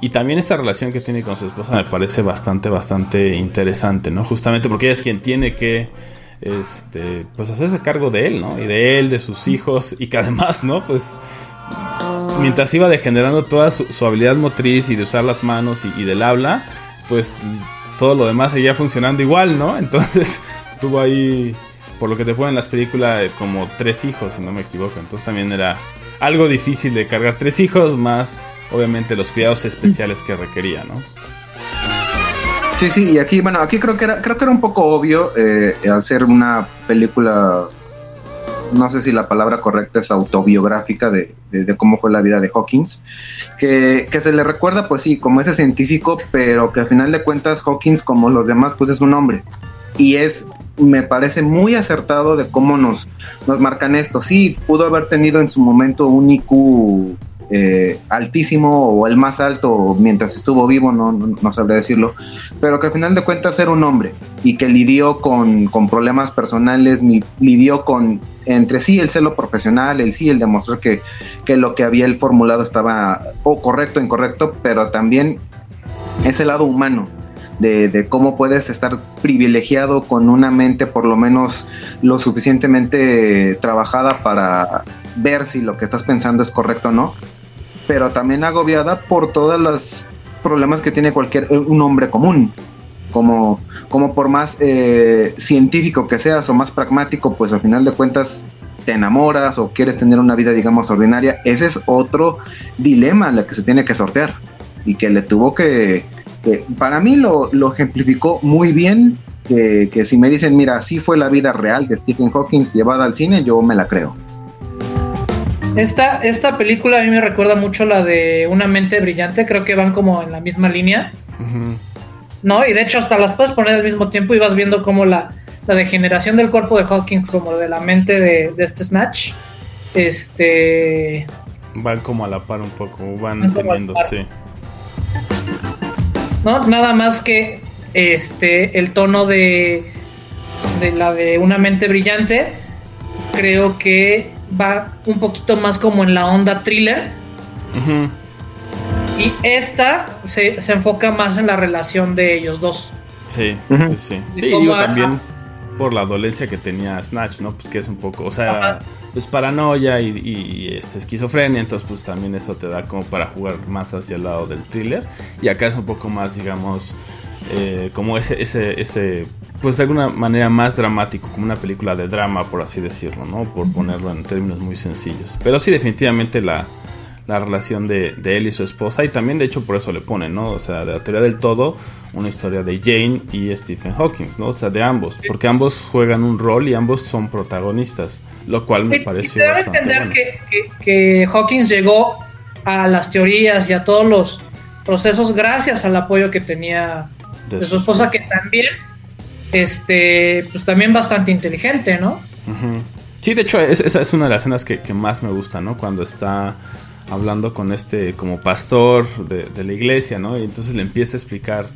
Y, y también esta relación que tiene con su esposa me parece bastante, bastante interesante, ¿no? Justamente porque ella es quien tiene que, este, pues hacerse cargo de él, ¿no? Y de él, de sus hijos, y que además, ¿no? Pues mientras iba degenerando toda su, habilidad motriz y de usar las manos y, del habla, pues todo lo demás seguía funcionando igual, ¿no? Entonces tuvo ahí, por lo que te ponen en las películas, eh, como tres hijos, si no me equivoco. Entonces también era algo difícil de cargar tres hijos, más obviamente los cuidados especiales que requería, ¿no? Sí, sí, y aquí, bueno, aquí creo que era, creo que era un poco obvio eh, al ser una película, no sé si la palabra correcta es autobiográfica de, de- cómo fue la vida de Hawkins, que, que se le recuerda, pues sí, como ese científico, pero que al final de cuentas Hawkins, como los demás, pues es un hombre. Y es, me parece muy acertado de cómo nos, nos marcan esto. Sí, pudo haber tenido en su momento un IQ eh, altísimo o el más alto mientras estuvo vivo, no, no, sabría decirlo, pero que al final de cuentas era un hombre y que lidió con, con problemas personales, lidió con entre sí el celo profesional, el sí el demostrar que, que lo que había él formulado estaba o correcto o incorrecto, pero también ese lado humano de, cómo puedes estar privilegiado con una mente por lo menos lo suficientemente trabajada para ver si lo que estás pensando es correcto o no, pero también agobiada por todos los problemas que tiene cualquier eh, un hombre común. Como, como por más eh, científico que seas o más pragmático, pues al final de cuentas te enamoras o quieres tener una vida, digamos, ordinaria. Ese es otro dilema en el que se tiene que sortear y que le tuvo que, que para mí lo, lo ejemplificó muy bien. Que, que si me dicen, mira, así fue la vida real de Stephen Hawking llevada al cine, yo me la creo. Esta, esta película a mí me recuerda mucho la de Una mente brillante, creo que van como en la misma línea. ¿no? Y de hecho hasta las puedes poner al mismo tiempo y vas viendo como la, la degeneración del cuerpo de Hawkins como de la mente de, de este Snatch. Este... Van como a la par un poco, van teniendo, sí. ¿No? Nada más que este el tono de, de la de una mente brillante creo que va un poquito más como en la onda thriller y esta se, se enfoca más en la relación de ellos dos. Sí, sí, sí. Y Sí, digo a- también por la dolencia que tenía Snatch, ¿no? Pues que es un poco, o sea, Ajá. pues paranoia y, y, este, esquizofrenia, entonces pues también eso te da como para jugar más hacia el lado del thriller. Y acá es un poco más, digamos, eh, como ese, ese, ese, pues de alguna manera más dramático, como una película de drama, por así decirlo, ¿no? Por ponerlo en términos muy sencillos. Pero sí, definitivamente la, la relación de, de él y su esposa, y también de hecho por eso le ponen, ¿no? O sea, de la teoría del todo, una historia de Jane y Stephen Hawking, ¿no? O sea, de ambos, porque ambos juegan un rol y ambos son protagonistas, lo cual me y pareció bastante entender bueno. que, que, que Hawkins llegó a las teorías y a todos los procesos gracias al apoyo que tenía de, su esposa, que también, este, pues también bastante inteligente, ¿no? Sí, de hecho, es- esa es una de las escenas que, que más me gusta, ¿no? Cuando está hablando con este como pastor de, de la iglesia, ¿no? Y entonces le empieza a explicar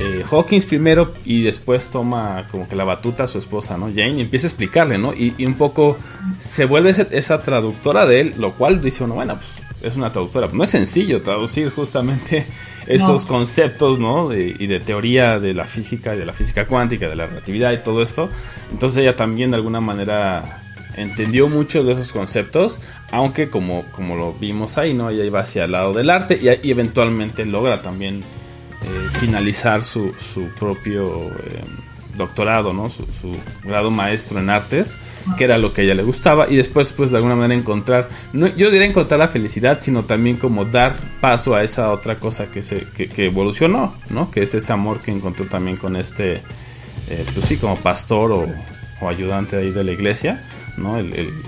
eh, Hawkins primero y después toma como que la batuta a su esposa, ¿no? Jane y empieza a explicarle, ¿no? Y, y un poco se vuelve ese- esa traductora de él, lo cual dice uno, bueno, pues es una traductora. No es sencillo traducir justamente esos No. conceptos, ¿no? De- y de teoría de la física y de la física cuántica, de la relatividad y todo esto. Entonces ella también de alguna manera entendió muchos de esos conceptos, aunque como, como lo vimos ahí, ¿no? Ella iba hacia el lado del arte y, eventualmente logra también eh, finalizar su, su propio eh, doctorado, ¿no? Su, su grado maestro en artes, que era lo que a ella le gustaba, y después, pues, de alguna manera encontrar, no, yo diría encontrar la felicidad, sino también como dar paso a esa otra cosa que, se, que, que evolucionó, ¿no? Que es ese amor que encontró también con este, eh, pues sí, como pastor o, o ayudante ahí de la iglesia, ¿no? El,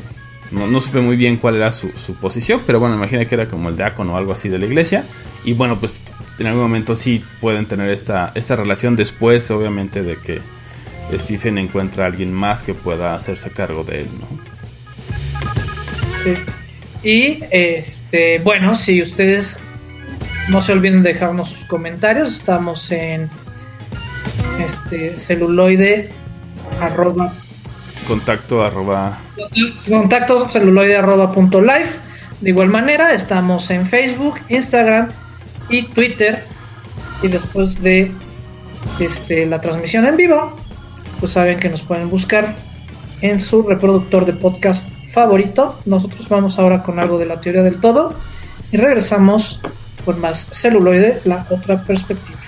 no, no supe muy bien cuál era su, su posición, pero bueno, imagino que era como el diácono o algo así de la iglesia. Y bueno, pues en algún momento sí pueden tener esta, esta relación después, obviamente, de que Stephen encuentra a alguien más que pueda hacerse cargo de él, ¿no? Y este, bueno, si ustedes no se olviden de dejarnos sus comentarios, estamos en este celuloide arroba Contacto arroba... contacto arroba punto live. De igual manera, estamos en Facebook, Instagram y Twitter. Y después de este, la transmisión en vivo, pues saben que nos pueden buscar en su reproductor de podcast favorito. Nosotros vamos ahora con algo de la teoría del todo y regresamos con más celuloide, la otra perspectiva.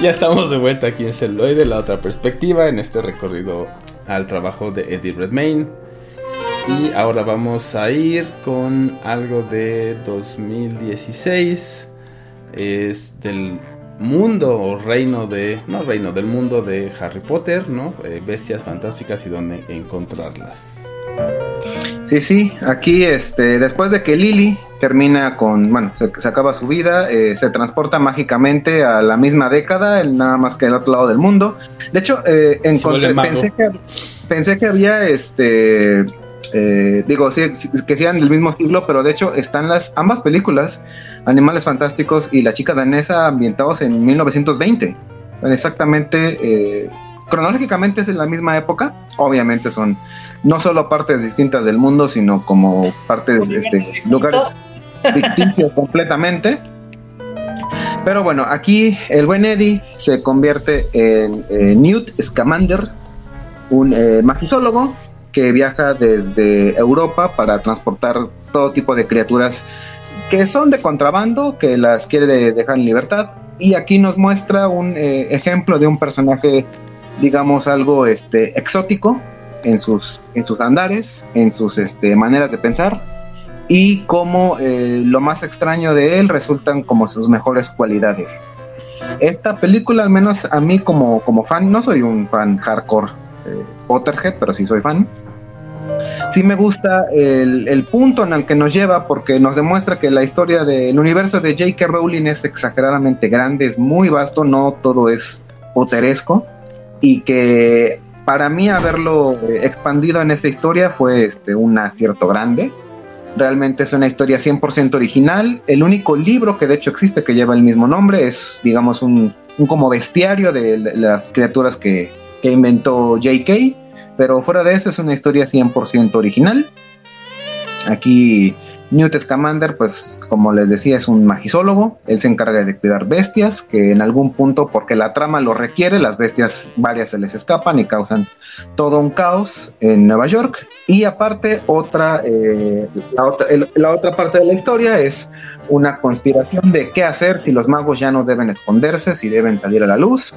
Ya estamos de vuelta aquí en Celuloide, la otra perspectiva, en este recorrido al trabajo de Eddie Redmayne. Y ahora vamos a ir con algo de 2016. Es del mundo o reino de. No, reino, del mundo de Harry Potter, ¿no? Eh, bestias fantásticas y dónde encontrarlas. Sí, sí, aquí este, después de que Lily termina con, bueno, se, se acaba su vida, eh, se transporta mágicamente a la misma década, el- nada más que el otro lado del mundo. De hecho, eh, encontré, pensé que, pensé que había, este, eh, digo, sí, sí, que sean del mismo siglo, pero de hecho están las ambas películas, Animales Fantásticos y La Chica Danesa, ambientados en 1920. Son exactamente, eh, cronológicamente es en la misma época, obviamente son no solo partes distintas del mundo, sino como partes, este, lugares ficticios completamente. Pero bueno, aquí el buen Eddie se convierte en eh, Newt Scamander, un eh, magisólogo que viaja desde Europa para transportar todo tipo de criaturas que son de contrabando, que las quiere dejar en libertad. Y aquí nos muestra un eh, ejemplo de un personaje, digamos, algo este, exótico en sus, en sus andares, en sus este, maneras de pensar y cómo eh, lo más extraño de él resultan como sus mejores cualidades. Esta película, al menos a mí como, como fan, no soy un fan hardcore eh, Potterhead, pero sí soy fan. Sí me gusta el, el punto en el que nos lleva porque nos demuestra que la historia del universo de J.K. Rowling es exageradamente grande, es muy vasto, no todo es potteresco y que para mí haberlo eh, expandido en esta historia fue este, un acierto grande. Realmente es una historia 100% original. El único libro que de hecho existe que lleva el mismo nombre es, digamos, un, un como bestiario de las criaturas que, que inventó J.K. Pero fuera de eso es una historia 100% original. Aquí Newt Scamander, pues como les decía, es un magisólogo. Él se encarga de cuidar bestias que en algún punto, porque la trama lo requiere, las bestias varias se les escapan y causan todo un caos en Nueva York. Y aparte, otra, eh, la, otra el- la otra parte de la historia es una conspiración de qué hacer si los magos ya no deben esconderse, si deben salir a la luz.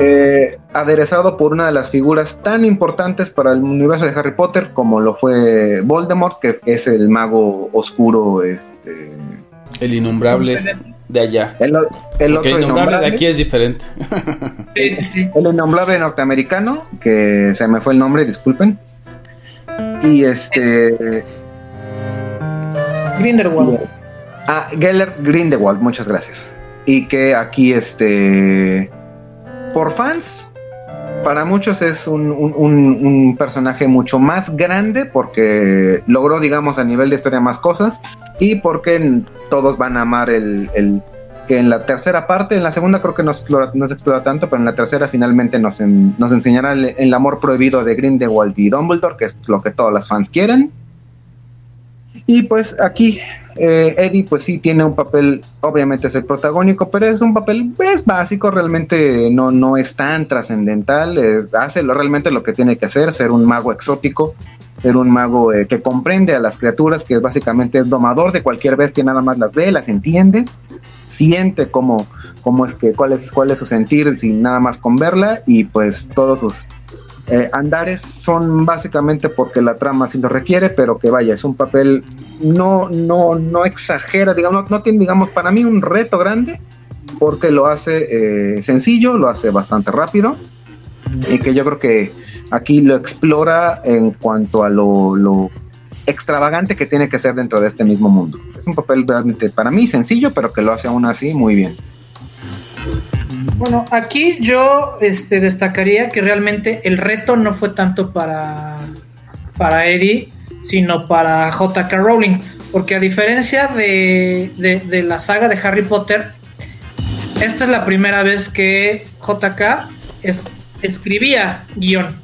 Eh, aderezado por una de las figuras tan importantes para el universo de Harry Potter como lo fue Voldemort, que es el mago oscuro, este, El innombrable de allá. el, el otro innombrable de aquí es diferente. Sí, sí, sí. El innombrable norteamericano, que se me fue el nombre, disculpen. Y este. Grindelwald. Ah, Geller Grindelwald, muchas gracias. Y que aquí, este. Por fans, para muchos es un, un- personaje mucho más grande porque logró, digamos, a nivel de historia más cosas y porque todos van a amar el, el- que en la tercera parte, en la segunda creo que no se explora, no se explora tanto, pero en la tercera finalmente nos, nos enseñará el, el amor prohibido de Grindelwald y Dumbledore, que es lo que todos los fans quieren. Y pues aquí eh, Eddie pues sí tiene un papel, obviamente es el protagónico, pero es un papel es básico, realmente no, no es tan trascendental, hace lo, realmente lo que tiene que hacer, ser un mago exótico, ser un mago eh, que comprende a las criaturas, que básicamente es domador de cualquier bestia, nada más las ve, las entiende, siente cómo, cómo es que, cuál es, cuál es su sentir sin nada más con verla y pues todos sus eh, andares son básicamente porque la trama sí lo requiere, pero que vaya, es un papel no, no, no exagera, digamos, no, no tiene, digamos, para mí un reto grande, porque lo hace eh, sencillo, lo hace bastante rápido, y que yo creo que aquí lo explora en cuanto a lo, lo extravagante que tiene que ser dentro de este mismo mundo. Es un papel realmente para mí sencillo, pero que lo hace aún así muy bien. Bueno, aquí yo este, destacaría que realmente el reto no fue tanto para, para Eddie, sino para J.K. Rowling. Porque a diferencia de, de- de la saga de Harry Potter, esta es la primera vez que JK es- escribía guion.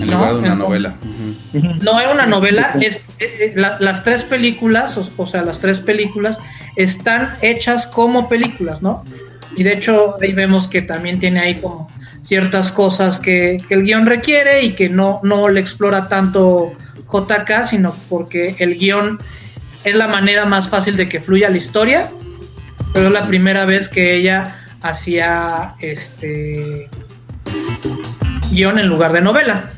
En No, lugar de una entonces- novela. No era una novela, es, la- las tres películas, o, o sea, las tres películas están hechas como películas, ¿no? Y de hecho ahí vemos que también tiene ahí como ciertas cosas que, que el guion requiere y que no, no le explora tanto JK, sino porque el guion es la manera más fácil de que fluya la historia pero es la primera vez que ella hacía este guion en lugar de novela.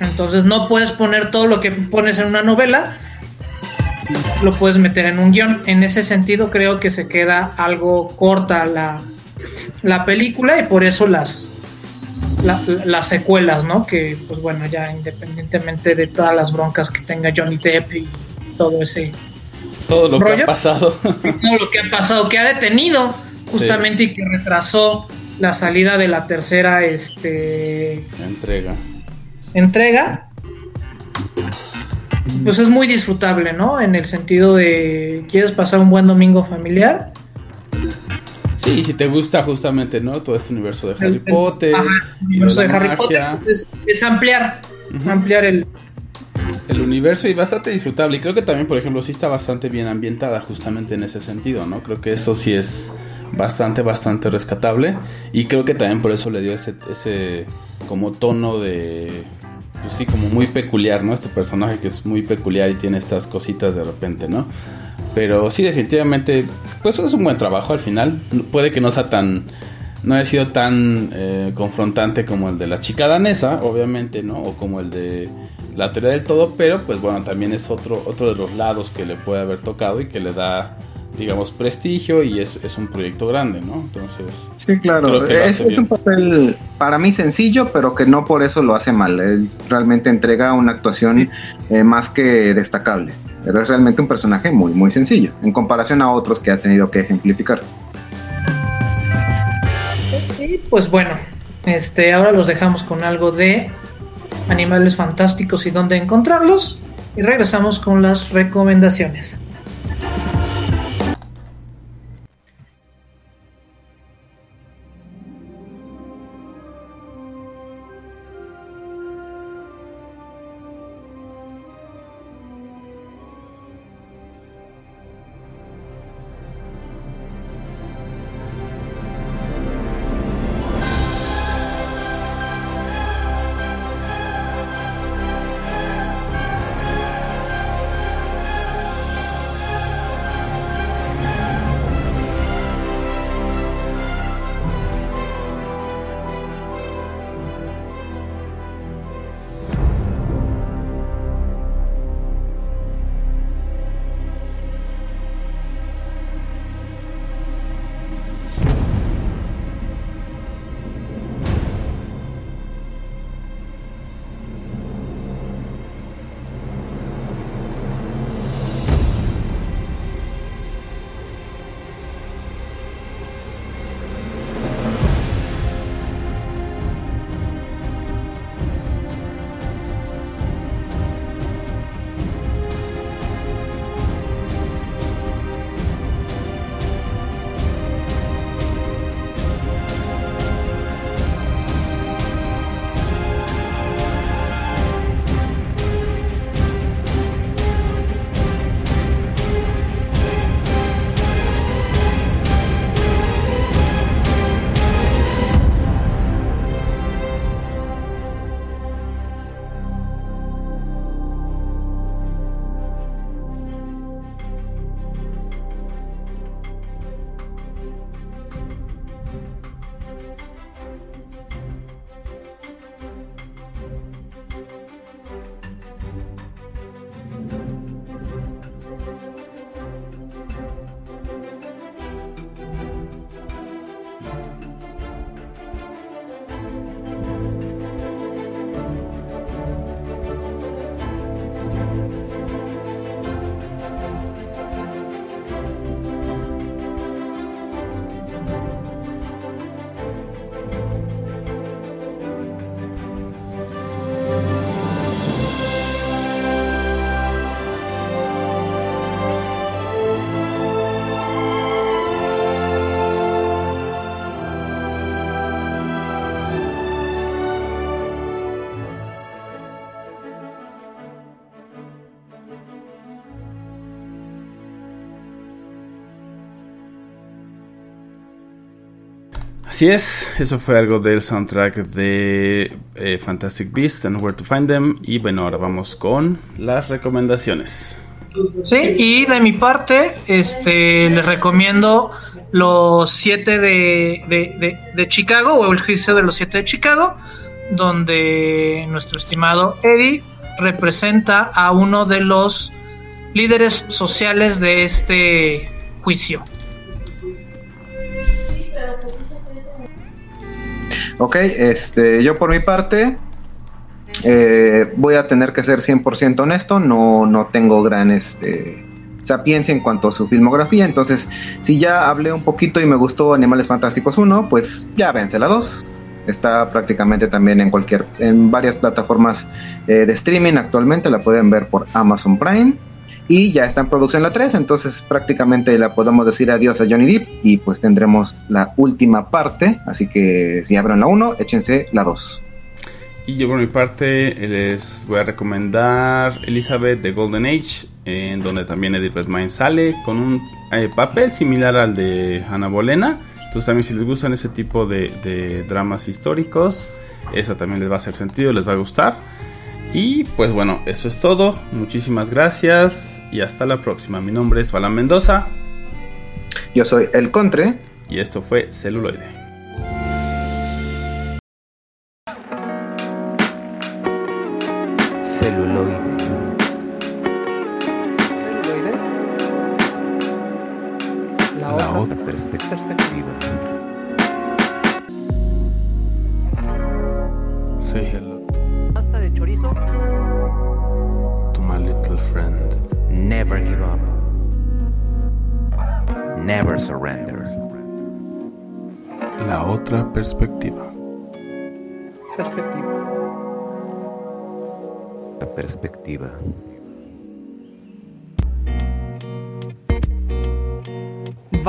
Entonces no puedes poner todo lo que pones en una novela, lo puedes meter en un guion. En ese sentido creo que se queda algo corta la, la película y por eso las, la- las secuelas, ¿no? Que pues bueno, ya independientemente de todas las broncas que tenga Johnny Depp y todo ese Todo lo que ¿Rollo? ha pasado. todo lo que ha pasado, que ha detenido justamente y que retrasó la salida de la tercera este Entrega. Entrega, pues es muy disfrutable, ¿no? En el sentido de quieres pasar un buen domingo familiar, Sí, si te gusta justamente, ¿no? Todo este universo de Harry el- Potter. ajá, el y universo de Harry magia. Potter pues, es, es ampliar, ampliar el el universo y bastante disfrutable. Y creo que también, por ejemplo, sí está bastante bien ambientada justamente en ese sentido, ¿no? Creo que eso sí es bastante, bastante rescatable. Y creo que también por eso le dio ese, ese como tono de... Pues sí, como muy peculiar, ¿no? Este personaje que es muy peculiar y tiene estas cositas de repente, ¿no? Pero sí, definitivamente, pues es un buen trabajo al final. Puede que no sea tan... No haya sido tan eh, confrontante como el de la chica danesa, obviamente, ¿no? O como el de la teoría del todo, pero pues bueno, también es otro, otro de los lados que le puede haber tocado y que le da, digamos, prestigio y es, es un proyecto grande, ¿no? Entonces, Sí, claro. Es un papel para mí sencillo, pero que no por eso lo hace mal. Él realmente entrega una actuación eh, más que destacable. Pero es realmente un personaje muy, muy sencillo, en comparación a otros que ha tenido que ejemplificar. Y pues bueno, este, ahora los dejamos con algo de animales fantásticos y dónde encontrarlos. Y regresamos con las recomendaciones. Así es, eso fue algo del soundtrack de eh, Fantastic Beasts and Where to Find Them. Y bueno, ahora vamos con las recomendaciones. Sí, y de mi parte, este, les recomiendo los siete de, de, de, de Chicago, o el juicio de los siete de Chicago, donde nuestro estimado Eddie representa a uno de los líderes sociales de este juicio. Ok, este, yo por mi parte eh, voy a tener que ser 100% honesto, no, no tengo gran este, sapiencia en cuanto a su filmografía, entonces si ya hablé un poquito y me gustó Animales Fantásticos 1, pues ya vence la 2. Está prácticamente también en cualquier, en varias plataformas eh, de streaming actualmente, la pueden ver por Amazon Prime y ya está en producción la 3, entonces prácticamente la podemos decir adiós a Johnny Depp y pues tendremos la última parte, así que si abren la 1, échense la 2. Y yo por mi parte les voy a recomendar Elizabeth de Golden Age, en donde también Eddie Redmayne sale con un eh, papel similar al de Ana Bolena. Entonces también si les gustan ese tipo de, de dramas históricos, esa también les va a hacer sentido, les va a gustar. Y pues bueno, eso es todo. Muchísimas gracias y hasta la próxima. Mi nombre es Balan Mendoza Yo soy El Contre. y esto fue. Celuloide.